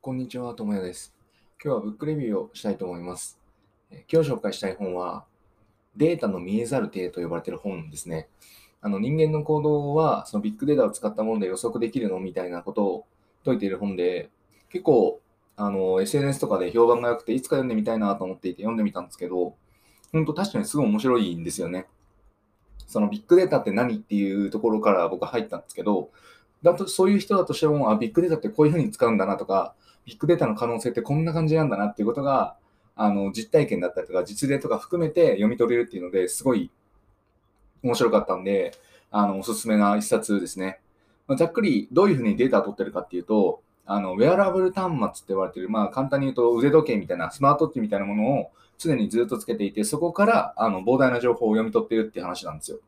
こんにちは、ともやです。今日はブックレビューをしたいと思います。今日紹介したい本は、データの見えざる手と呼ばれている本ですね。あの人間の行動はそのビッグデータを使ったもので予測できるのみたいなことを説いている本で、結構あの SNS とかで評判が良くて、いつか読んでみたいなと思っていて読んでみたんですけど、本当確かにすごい面白いんですよね。そのビッグデータって何っていうところから僕は入ったんですけど、だとそういう人だとしても、あ、ビッグデータってこういうふうに使うんだなとか、ビッグデータの可能性ってこんな感じなんだなっていうことが、あの実体験だったりとか実例とか含めて読み取れるっていうのですごい面白かったんで、あのおすすめな一冊ですね。まあざっくりどういうふうにデータを取ってるかっていうと、あのウェアラブル端末って言われてる、まあ、簡単に言うと腕時計みたいなスマートウォッチみたいなものを常にずっとつけていて、そこからあの膨大な情報を読み取ってるっていう話なんですよ。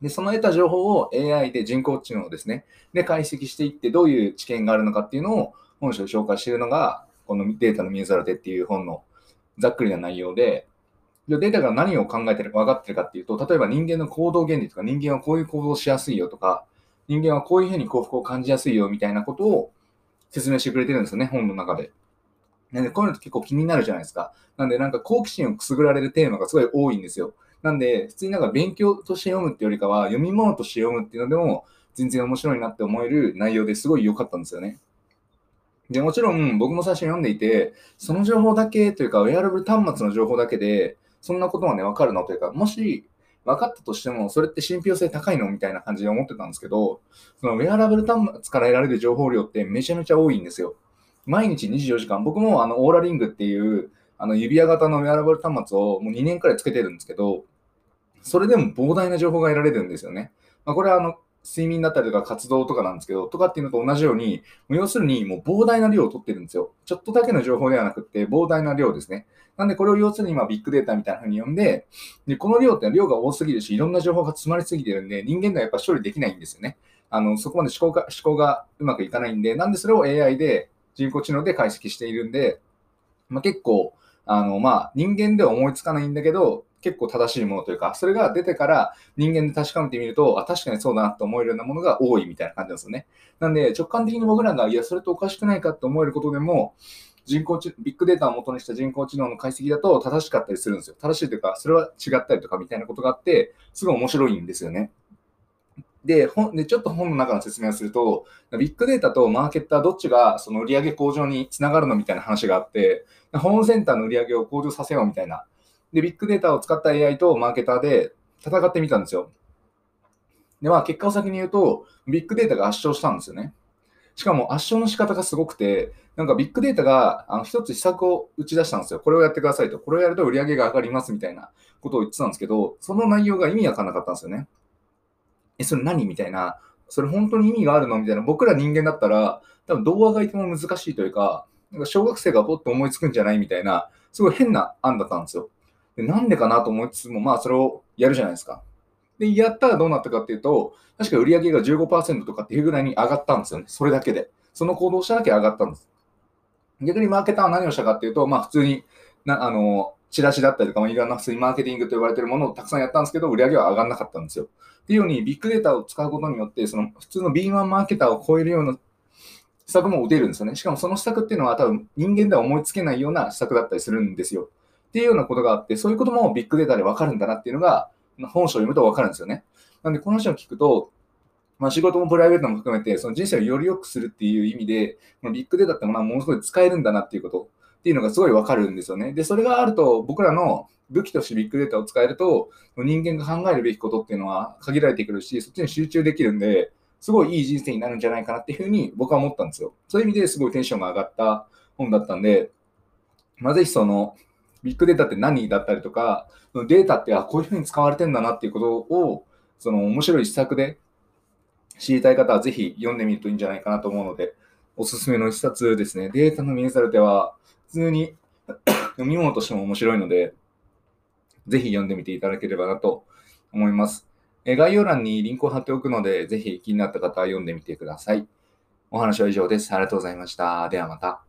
で、その得た情報を AI で人工知能ですね。で、解析していって、どういう知見があるのかっていうのを本書で紹介しているのが、このデータの見えざる手っていう本のざっくりな内容で、データが何を考えてるか分かってるかっていうと、例えば人間の行動原理とか、人間はこういう行動をしやすいよとか、人間はこういうふうに幸福を感じやすいよみたいなことを説明してくれてるんですよね、本の中で。なんで、こういうのって結構気になるじゃないですか。なんで、なんか好奇心をくすぐられるテーマがすごい多いんですよ。なんで、普通になんか勉強として読むってよりかは、読み物として読むっていうのでも、全然面白いなって思える内容ですごい良かったんですよね。で、もちろん僕も最初に読んでいて、その情報だけというか、ウェアラブル端末の情報だけで、そんなことはね、わかるのというか、もし分かったとしても、それって信憑性高いのみたいな感じで思ってたんですけど、そのウェアラブル端末から得られる情報量ってめちゃめちゃ多いんですよ。毎日24時間、僕もあのオーラリングっていうあの指輪型のウェアラブル端末をもう2年くらいつけてるんですけど、それでも膨大な情報が得られるんですよね。まあ、これはあの睡眠だったりとか活動とかなんですけど、とかっていうのと同じように、もう要するにもう膨大な量を取ってるんですよ。ちょっとだけの情報ではなくて、膨大な量ですね。なんでこれを要するに今ビッグデータみたいな風に呼んで、でこの量って量が多すぎるし、いろんな情報が詰まりすぎてるんで、人間ではやっぱ処理できないんですよね。あのそこまで思考が思考がうまくいかないんで、なんでそれを AI で人工知能で解析しているんで、まあ、結構、あのまあ、人間では思いつかないんだけど、結構正しいものというか、それが出てから人間で確かめてみると、あ、確かにそうだなと思えるようなものが多いみたいな感じなんですよね。なんで、直感的に僕らが、いや、それとおかしくないかと思えることでも、人工知ビッグデータを元にした人工知能の解析だと正しかったりするんですよ。正しいというか、それは違ったりとかみたいなことがあって、すごい面白いんですよね。で、本でちょっと本の中の説明をすると、ビッグデータとマーケッターどっちがその売上向上につながるのみたいな話があって、ホームセンターの売り上げを向上させようみたいな。で、ビッグデータを使った AI とマーケターで戦ってみたんですよ。で、まあ結果を先に言うと、ビッグデータが圧勝したんですよね。しかも圧勝の仕方がすごくて、なんかビッグデータがあの一つ施策を打ち出したんですよ。これをやってくださいと。これをやると売り上げが上がりますみたいなことを言ってたんですけど、その内容が意味わかんなかったんですよね。え、それ何みたいな。それ本当に意味があるのみたいな。僕ら人間だったら、多分動画がいても難しいというか、なんか小学生がポッと思いつくんじゃないみたいな、すごい変な案だったんですよ。でなんでかなと思いつつも、まあそれをやるじゃないですか。で、やったらどうなったかっていうと、確か売り上げが15%とかっていうぐらいに上がったんですよね。それだけで。その行動しただけ上がったんです。逆にマーケターは何をしたかっていうと、まあ普通に、なあの、チラシだったりとか、まあいろんな普通にマーケティングと呼ばれてるものをたくさんやったんですけど、売り上げは上がらなかったんですよ。っていうように、ビッグデータを使うことによって、その普通の B1 マーケターを超えるような施策も打てるんですよね。しかもその施策っていうのは多分人間では思いつけないような施策だったりするんですよ。っていうようなことがあって、そういうこともビッグデータで分かるんだなっていうのが、本書を読むと分かるんですよね。なんで、この話を聞くと、まあ、仕事もプライベートも含めて、その人生をより良くするっていう意味で、このビッグデータってものはものすごい使えるんだなっていうことっていうのがすごい分かるんですよね。で、それがあると、僕らの武器としてビッグデータを使えると、人間が考えるべきことっていうのは限られてくるし、そっちに集中できるんで、すごいいい人生になるんじゃないかなっていうふうに僕は思ったんですよ。そういう意味ですごいテンションが上がった本だったんで、まあ、ぜひその、ビッグデータって何だったりとか、データってあこういうふうに使われてんだなっていうことを、その面白い施策で知りたい方はぜひ読んでみるといいんじゃないかなと思うので、おすすめの一冊ですね。データの見えざる手は、普通に 読み物としても面白いので、ぜひ読んでみていただければなと思います。え概要欄にリンクを貼っておくので、ぜひ気になった方は読んでみてください。お話は以上です。ありがとうございました。ではまた。